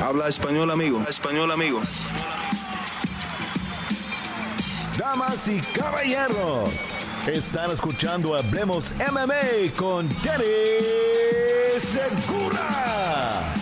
Habla español, amigo. Español, amigo. Damas y caballeros, están escuchando Hablemos MMA con Danny Segura.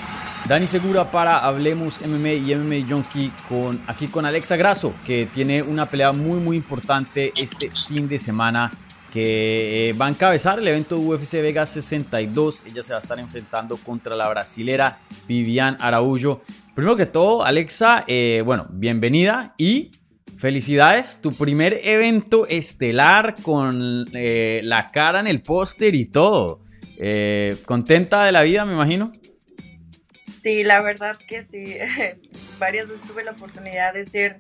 Dani Segura para Hablemos MMA y MMA Junkie con, aquí con Alexa Grasso, que tiene una pelea muy muy importante este fin de semana que eh, va a encabezar el evento UFC Vegas 62. Ella se va a estar enfrentando contra la brasilera Vivian Araújo. Primero que todo, Alexa, eh, bueno, bienvenida y felicidades. Tu primer evento estelar con eh, la cara en el póster y todo. ¿Contenta de la vida, me imagino? Sí, la verdad que sí. Varias veces tuve la oportunidad de ser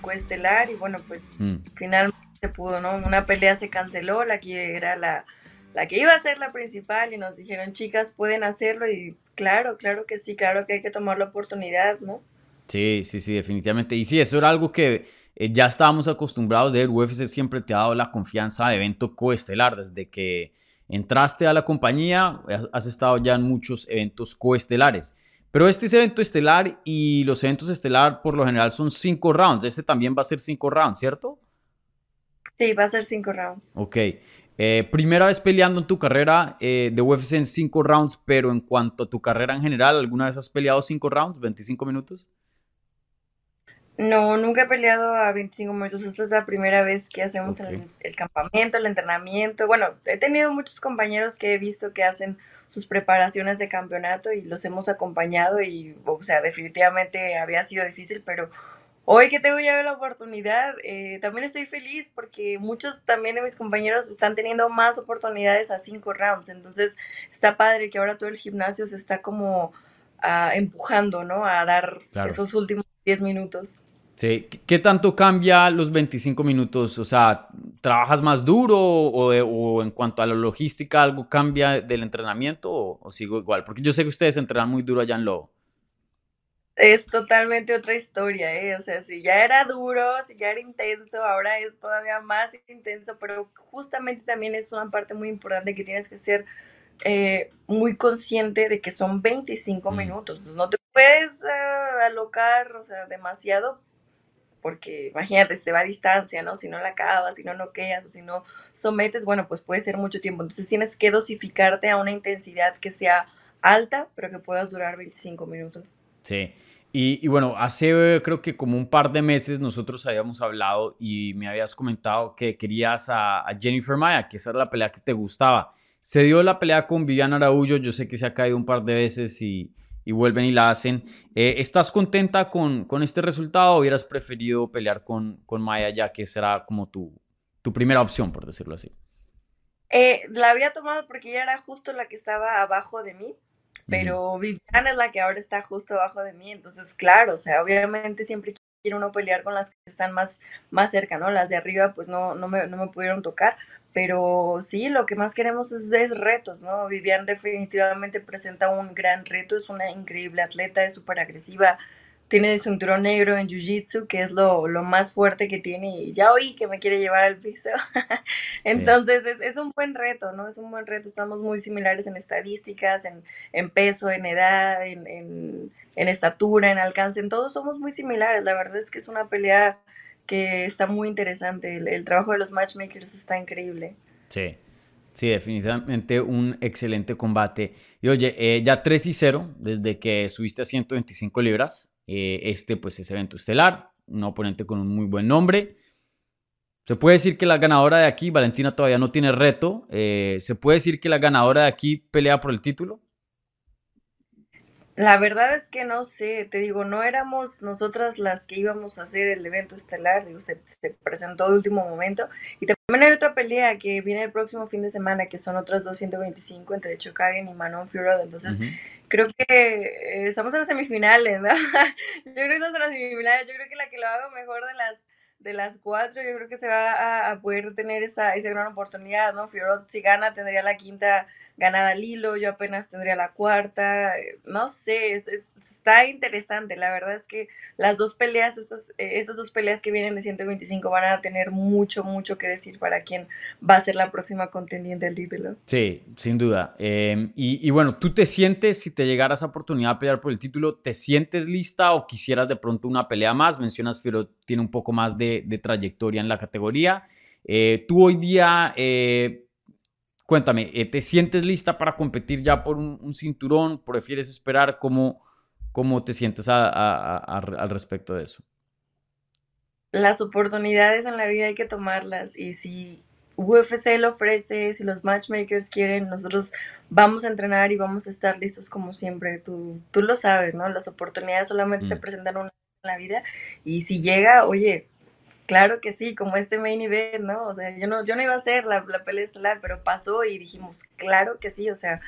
coestelar y bueno, pues mm. finalmente se pudo, ¿no? Una pelea se canceló, la que era la, la que iba a ser la principal y nos dijeron, chicas, pueden hacerlo y claro, claro que sí, claro que hay que tomar la oportunidad, ¿no? Sí, sí, sí, definitivamente. Y sí, eso era algo que eh, ya estábamos acostumbrados de ver. UFC siempre te ha dado la confianza de evento coestelar. Desde que entraste a la compañía, has, estado ya en muchos eventos coestelares. Pero este es evento estelar y los eventos estelar por lo general son cinco rounds. Este también va a ser cinco rounds, ¿cierto? Sí, va a ser cinco rounds. Ok. Eh, primera vez peleando en tu carrera eh, de UFC en cinco rounds, pero en cuanto a tu carrera en general, ¿alguna vez has peleado cinco rounds, 25 minutos? No, nunca he peleado a 25 minutos. Esta es la primera vez que hacemos el, campamento, el entrenamiento. Bueno, he tenido muchos compañeros que he visto que hacen sus preparaciones de campeonato y los hemos acompañado y, o sea, definitivamente había sido difícil, pero Hoy que tengo ya la oportunidad, eh, también estoy feliz porque muchos también de mis compañeros están teniendo más oportunidades a cinco rounds. Entonces está padre que ahora todo el gimnasio se está como ah, empujando, ¿no? A dar esos últimos 10 minutos. Sí, ¿qué tanto cambia los 25 minutos? O sea, ¿trabajas más duro o, en cuanto a la logística algo cambia del entrenamiento o, o, sigo igual? Porque yo sé que ustedes entrenan muy duro allá en Lobo es totalmente otra historia, ¿eh? O sea, si ya era duro, si ya era intenso, ahora es todavía más intenso, pero justamente también es una parte muy importante que tienes que ser eh, muy consciente de que son 25 minutos. No te puedes eh, alocar, o sea, demasiado, porque imagínate, se va a distancia, ¿no? Si no la acabas, si no noqueas o si no sometes, bueno, pues puede ser mucho tiempo. Entonces tienes que dosificarte a una intensidad que sea alta, pero que puedas durar 25 minutos. Sí. Y, bueno, hace creo que como un par de meses nosotros habíamos hablado y me habías comentado que querías a, Jennifer Maya, que esa era la pelea que te gustaba. Se dio la pelea con Viviana Araújo, yo sé que se ha caído un par de veces y, vuelven y la hacen. Eh, ¿Estás contenta con, con, este resultado o hubieras preferido pelear con, con Maya ya que será como tu, tu primera opción, por decirlo así? Eh, la había tomado porque ella era justo la que estaba abajo de mí pero Viviana es la que ahora está justo abajo de mí, entonces claro, o sea, obviamente siempre quiere uno pelear con las que están más, más cerca, ¿no? Las de arriba pues no, no, me, no me pudieron tocar, pero sí, lo que más queremos es, es retos, ¿no? Vivian definitivamente presenta un gran reto, es una increíble atleta, es súper agresiva, tiene el cinturón negro en Jiu-Jitsu, que es lo, más fuerte que tiene, y ya oí que me quiere llevar al piso. Entonces es, un buen reto, ¿no? Es un buen reto, estamos muy similares en estadísticas, en, peso, en edad, en, estatura, en alcance, en todo somos muy similares, la verdad es que es una pelea que está muy interesante, el, trabajo de los matchmakers está increíble. Sí. Sí, definitivamente un excelente combate. Y oye, eh, ya 3 y 0 desde que subiste a 125 libras. Eh, este pues es evento estelar, un oponente con un muy buen nombre. Se puede decir que la ganadora de aquí, Valentina todavía no tiene reto. Eh, se puede decir que la ganadora de aquí pelea por el título. La verdad es que no sé, te digo, no éramos nosotras las que íbamos a hacer el evento estelar, digo, se, presentó de último momento. Y también hay otra pelea que viene el próximo fin de semana, que son otras 225 entre Chokagen y Manon Fiorot. Entonces, creo que eh, estamos en las semifinales, ¿no? yo creo que estamos en las semifinales, yo creo que la que lo haga mejor de las de las cuatro, yo creo que se va a, poder tener esa, esa gran oportunidad, ¿no? Fiorot, si gana, tendría la quinta ganada al hilo, yo apenas tendría la cuarta, eh, no sé, está interesante, la verdad es que las dos peleas, estas, eh, dos peleas que vienen de 125 van a tener mucho, mucho que decir para quién va a ser la próxima contendiente del título. Sí, sin duda. Em, y, y, bueno, ¿tú te sientes, si te llegara esa oportunidad de pelear por el título, te sientes lista o quisieras de pronto una pelea más? Mencionas, pero tiene un poco más de, de trayectoria en la categoría. Eh, tú hoy día Cuéntame, eh, ¿te sientes lista para competir ya por un, cinturón? ¿Prefieres esperar? ¿Cómo, cómo te sientes al respecto de eso? Las oportunidades en la vida hay que tomarlas y si UFC lo ofrece, si los matchmakers quieren, nosotros vamos a entrenar y vamos a estar listos como siempre. Tú, tú lo sabes, ¿no? Las oportunidades solamente se mm. presentan una vez en la vida y si llega, oye, Claro que sí, como este main event, ¿no? O sea, yo no, yo no iba a hacer la, pelea estelar, pero pasó y dijimos, claro que sí, o sea,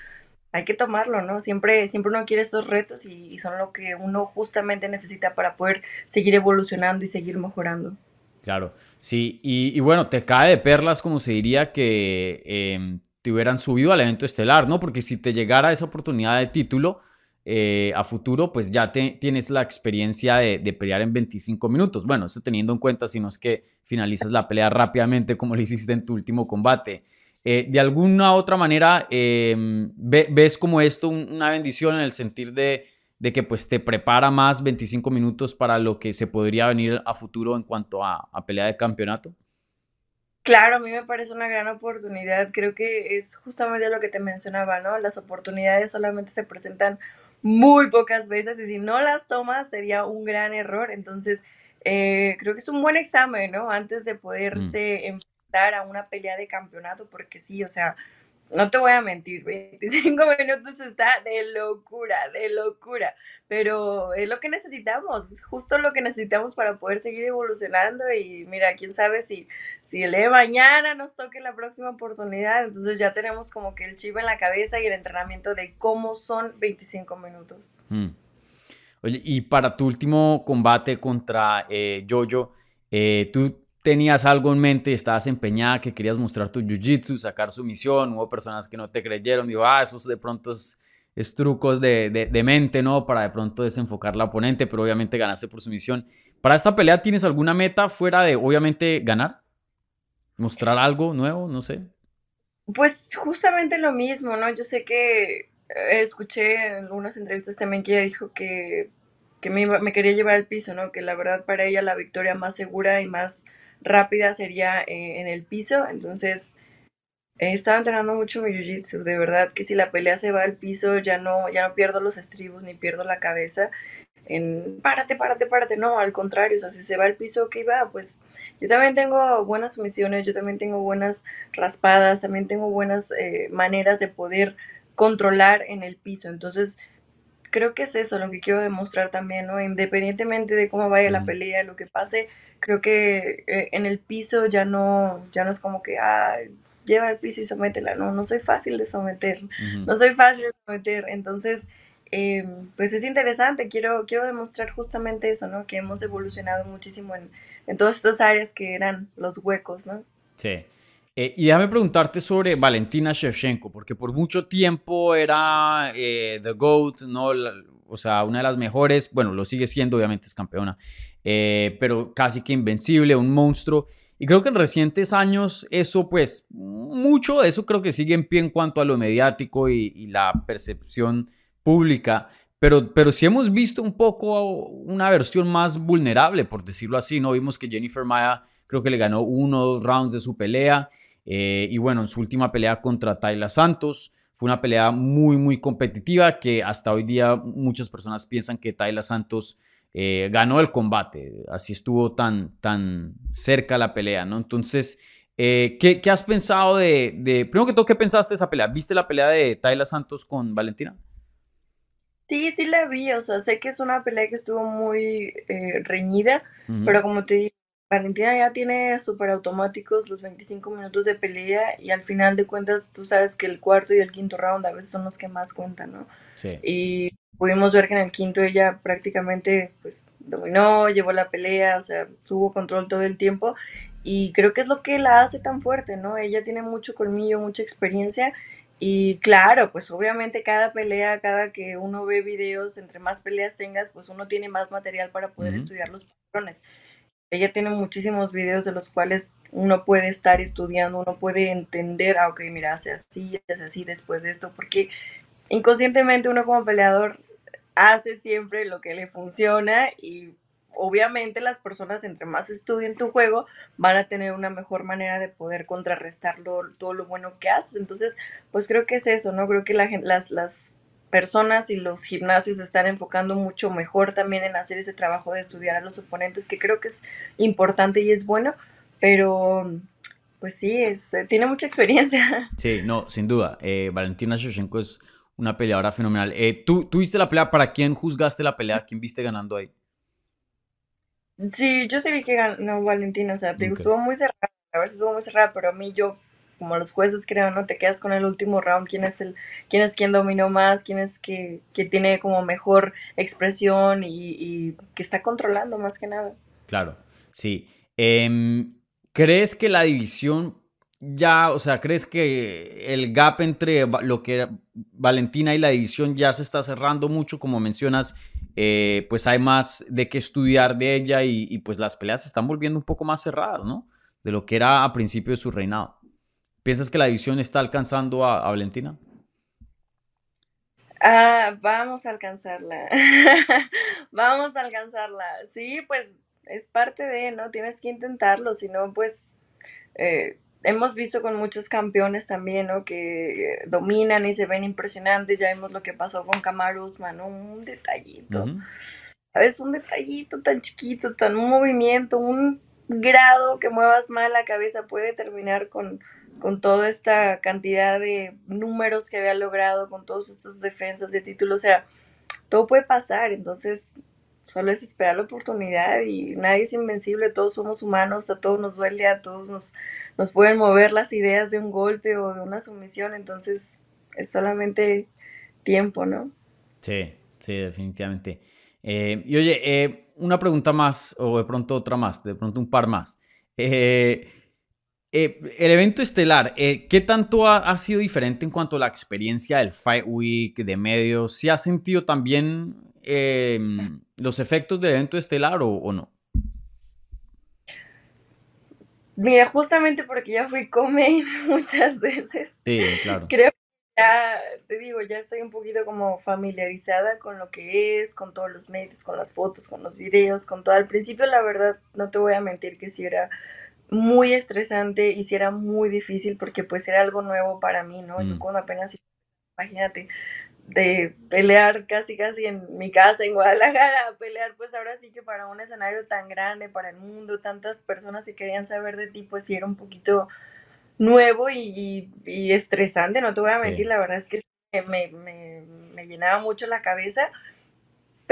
hay que tomarlo, ¿no? Siempre, siempre uno quiere estos retos y, son lo que uno justamente necesita para poder seguir evolucionando y seguir mejorando. Claro, sí, y, bueno, te cae de perlas, como se diría, que em, te hubieran subido al evento estelar, ¿no? Porque si te llegara esa oportunidad de título, eh, a futuro, pues ya tienes la experiencia de, pelear en 25 minutos. Bueno, eso teniendo en cuenta si no es que finalizas la pelea rápidamente como lo hiciste en tu último combate. Eh, de alguna otra manera, em, ves como esto una bendición en el sentido de, que pues te prepara más 25 minutos para lo que se podría venir a futuro en cuanto a, a pelea de campeonato? Claro, a mí me parece una gran oportunidad. Creo que es justamente lo que te mencionaba, ¿no? Las oportunidades solamente se presentan muy pocas veces y si no las tomas sería un gran error. Entonces, eh, creo que es un buen examen, ¿no? Antes de poderse mm. enfrentar a una pelea de campeonato, porque sí, o sea, no te voy a mentir, 25 minutos está de locura, de locura, pero es lo que necesitamos, es justo lo que necesitamos para poder seguir evolucionando y mira, quién sabe si, si el de mañana nos toque la próxima oportunidad, entonces ya tenemos como que el chip en la cabeza y el entrenamiento de cómo son 25 minutos. Mm. Oye, y para tu último combate contra eh, Jojo, eh, tú tenías algo en mente, estabas empeñada, que querías mostrar tu jiu-jitsu, sacar su misión, hubo personas que no te creyeron, digo, ah, esos de pronto es, trucos de, de, mente, ¿no? Para de pronto desenfocar la oponente, pero obviamente ganaste por su misión. ¿Para esta pelea tienes alguna meta fuera de, obviamente, ganar? ¿Mostrar algo nuevo? No sé. Pues justamente lo mismo, ¿no? Yo sé que eh, escuché en algunas entrevistas también que ella dijo que, que me, me quería llevar al piso, ¿no? Que la verdad para ella la victoria más segura y más rápida sería eh, en el piso, entonces he estado entrenando mucho mi jiu-jitsu, de verdad que si la pelea se va al piso ya no, ya no pierdo los estribos ni pierdo la cabeza en párate, párate, párate, no, al contrario, o sea, si se va al piso, ¿qué va? Pues yo también tengo buenas sumisiones, yo también tengo buenas raspadas, también tengo buenas eh, maneras de poder controlar en el piso, entonces creo que es eso lo que quiero demostrar también, ¿no? Independientemente de cómo vaya la pelea, lo que pase, creo que eh, en el piso ya no, ya no es como que, ah, lleva el piso y sométela, no, no soy fácil de someter, no soy fácil de someter, entonces, em, pues es interesante, quiero, quiero demostrar justamente eso, ¿no? Que hemos evolucionado muchísimo en, en todas estas áreas que eran los huecos, ¿no? Sí. Eh, y déjame preguntarte sobre Valentina Shevchenko, porque por mucho tiempo era eh, The GOAT, o sea, una de las mejores, bueno, lo sigue siendo, obviamente es campeona, eh, pero casi que invencible, un monstruo. Y creo que en recientes años eso, pues, mucho de eso creo que sigue en pie en cuanto a lo mediático y, la percepción pública. Pero, pero sí hemos visto un poco una versión más vulnerable, por decirlo así, ¿no? Vimos que Jennifer Maya creo que le ganó uno o dos rounds de su pelea. Eh, y bueno, en su última pelea contra Tayla Santos, fue una pelea muy, muy competitiva que hasta hoy día muchas personas piensan que Tayla Santos eh, ganó el combate. Así estuvo tan, tan cerca la pelea, ¿no? Entonces, eh, ¿qué, ¿qué, has pensado de, de, Primero que todo, ¿qué pensaste de esa pelea? ¿Viste la pelea de Tayla Santos con Valentina? Sí, sí la vi, o sea, sé que es una pelea que estuvo muy reñida, pero como te digo, Valentina ya tiene súper automáticos los 25 minutos de pelea y al final de cuentas tú sabes que el cuarto y el quinto round a veces son los que más cuentan, ¿no? Sí. Y pudimos ver que en el quinto ella prácticamente pues dominó, llevó la pelea, o sea, tuvo control todo el tiempo y creo que es lo que la hace tan fuerte, ¿no? Ella tiene mucho colmillo, mucha experiencia Y claro, pues obviamente cada pelea, cada que uno ve videos, entre más peleas tengas, pues uno tiene más material para poder estudiar los patrones. Ella tiene muchísimos videos de los cuales uno puede estar estudiando, uno puede entender, ah, ok, mira, hace así, hace así después de esto, porque inconscientemente uno como peleador hace siempre lo que le funciona y obviamente las personas entre más estudien tu juego van a tener una mejor manera de poder contrarrestar todo lo bueno que haces. Entonces, pues creo que es eso, ¿no? Creo que la, las, las personas y los gimnasios están enfocando mucho mejor también en hacer ese trabajo de estudiar a los oponentes, que creo que es importante y es bueno, pero pues sí, es, tiene mucha experiencia. Sí, no, sin duda. Eh, Valentina Shevchenko es una peleadora fenomenal. Eh, ¿tú, ¿Tú viste la pelea? ¿Para quién juzgaste la pelea? ¿Quién viste ganando ahí? Sí, yo sí vi que ganó Valentina, o sea, te estuvo muy cerrada, a ver si estuvo muy cerrada, pero a mí yo, como los jueces creo, ¿no? Te quedas con el último round, quién es el, quién es quien dominó más, quién es que, que tiene como mejor expresión y, que está controlando más que nada. Claro, sí. Em, ¿Crees que la división ya, o sea, crees que el gap entre lo que Valentina y la división ya se está cerrando mucho, como mencionas, eh, pues hay más de qué estudiar de ella y, pues las peleas se están volviendo un poco más cerradas, ¿no? De lo que era a principio de su reinado. ¿Piensas que la división está alcanzando a, Valentina? Ah, vamos a alcanzarla. vamos a alcanzarla. Sí, pues es parte de, ¿no? Tienes que intentarlo, si no, pues eh, hemos visto con muchos campeones también, ¿no? Que dominan y se ven impresionantes. Ya vimos lo que pasó con Kamaru Usman, Un detallito. ¿Sabes? Un detallito tan chiquito, tan un movimiento, un grado que muevas mal la cabeza puede terminar con, con toda esta cantidad de números que había logrado, con todas estas defensas de título. O sea, todo puede pasar. Entonces, solo es esperar la oportunidad y nadie es invencible. Todos somos humanos, a todos nos duele, a todos nos nos pueden mover las ideas de un golpe o de una sumisión, entonces es solamente tiempo, ¿no? Sí, sí, definitivamente. Eh, y oye, eh, una pregunta más, o de pronto otra más, de pronto un par más. Eh, el evento estelar, ¿qué tanto ha, sido diferente en cuanto a la experiencia del Fight Week, de medios? ¿Se ha sentido también los efectos del evento estelar o no? Mira, justamente porque ya fui come muchas veces. Sí, claro. Creo que ya, te digo, ya estoy un poquito como familiarizada con lo que es, con todos los medios, con las fotos, con los videos, con todo. Al principio, la verdad, no te voy a mentir que sí era muy estresante y sí era muy difícil porque pues era algo nuevo para mí, ¿no? Yo mm. cuando apenas, imagínate, de pelear casi casi en mi casa en Guadalajara, pelear pues ahora sí que para un escenario tan grande, para el mundo, tantas personas que querían saber de ti, pues sí era un poquito nuevo y, estresante, no te voy a mentir, la verdad es que me, me, llenaba mucho la cabeza,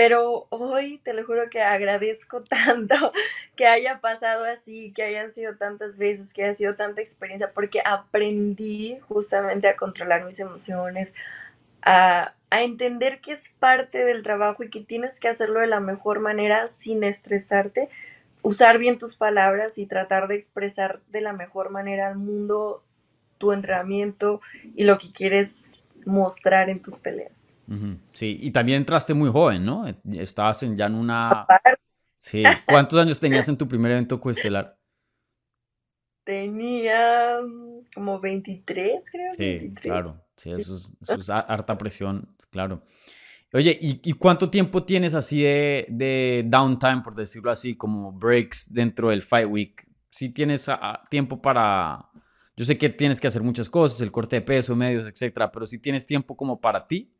pero hoy te lo juro que agradezco tanto que haya pasado así, que hayan sido tantas veces, que haya sido tanta experiencia, porque aprendí justamente a controlar mis emociones, a, entender que es parte del trabajo y que tienes que hacerlo de la mejor manera sin estresarte, usar bien tus palabras y tratar de expresar de la mejor manera al mundo tu entrenamiento y lo que quieres mostrar en tus peleas. Sí, y también entraste muy joven, ¿no? Estabas en, ya en una... Sí, ¿cuántos años tenías en tu primer evento coestelar? Tenía como 23, creo. Sí, claro. Sí, eso es, harta presión, claro. Oye, ¿y, cuánto tiempo tienes así de, downtime, por decirlo así, como breaks dentro del Fight Week? Si tienes tiempo para... Yo sé que tienes que hacer muchas cosas, el corte de peso, medios, etcétera, pero si tienes tiempo como para ti.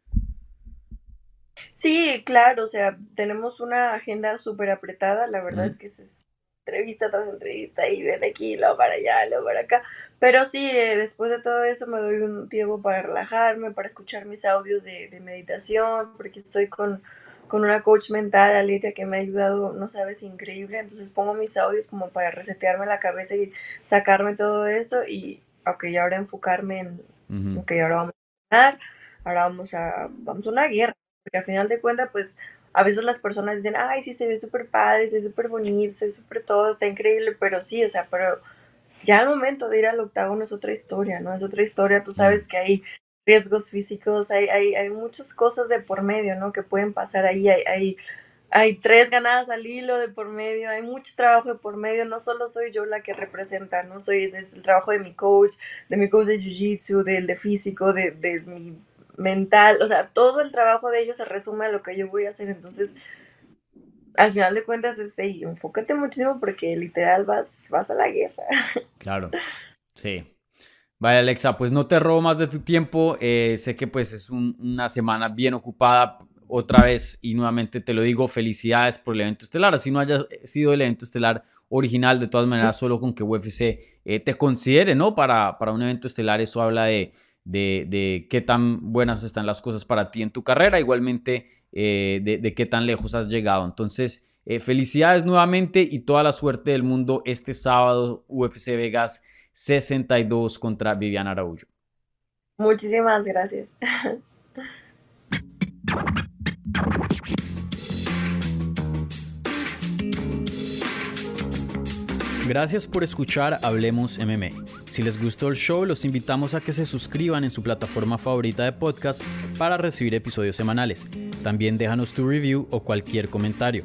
Sí, claro, o sea, tenemos una agenda súper apretada, la verdad es que es entrevista tras entrevista y de aquí, luego para allá, luego para acá. Pero sí, eh, después de todo eso me doy un tiempo para relajarme, para escuchar mis audios de, de meditación, porque estoy con, con una coach mental, Alicia, que me ha ayudado, no sabes, increíble. Entonces pongo mis audios como para resetearme la cabeza y sacarme todo eso y, ok, ahora enfocarme en, ok, ahora vamos a ganar, ahora vamos a, vamos a una guerra, porque al final de cuentas, pues a veces las personas dicen, ay, sí, se ve súper padre, se ve súper bonito, se ve súper todo, está increíble, pero sí, o sea, pero ya al momento de ir al octágono es otra historia, ¿no? Es otra historia, tú sabes que hay riesgos físicos, hay, hay, hay muchas cosas de por medio, ¿no? Que pueden pasar ahí, hay, hay, hay tres ganadas al hilo de por medio, hay mucho trabajo de por medio, no solo soy yo la que representa, no soy, ese es el trabajo de mi coach, de mi coach de jiu-jitsu, del de físico, de, de mi mental, o sea, todo el trabajo de ellos se resume a lo que yo voy a hacer, entonces al final de cuentas es, hey, enfócate muchísimo porque literal vas, vas a la guerra. Claro, sí. Vaya Alexa, pues no te robo más de tu tiempo, eh, sé que pues es una semana bien ocupada otra vez y nuevamente te lo digo, felicidades por el evento estelar, así no haya sido el evento estelar original, de todas maneras, solo con que UFC eh, te considere, ¿no? Para, para un evento estelar, eso habla de, de, qué tan buenas están las cosas para ti en tu carrera, igualmente eh, de, qué tan lejos has llegado. Entonces, felicidades nuevamente y toda la suerte del mundo este sábado UFC Vegas 62 contra Viviana Araújo. Muchísimas gracias. Gracias por escuchar Hablemos MMA. Si les gustó el show, los invitamos a que se suscriban en su plataforma favorita de podcast para recibir episodios semanales. También déjanos tu review o cualquier comentario.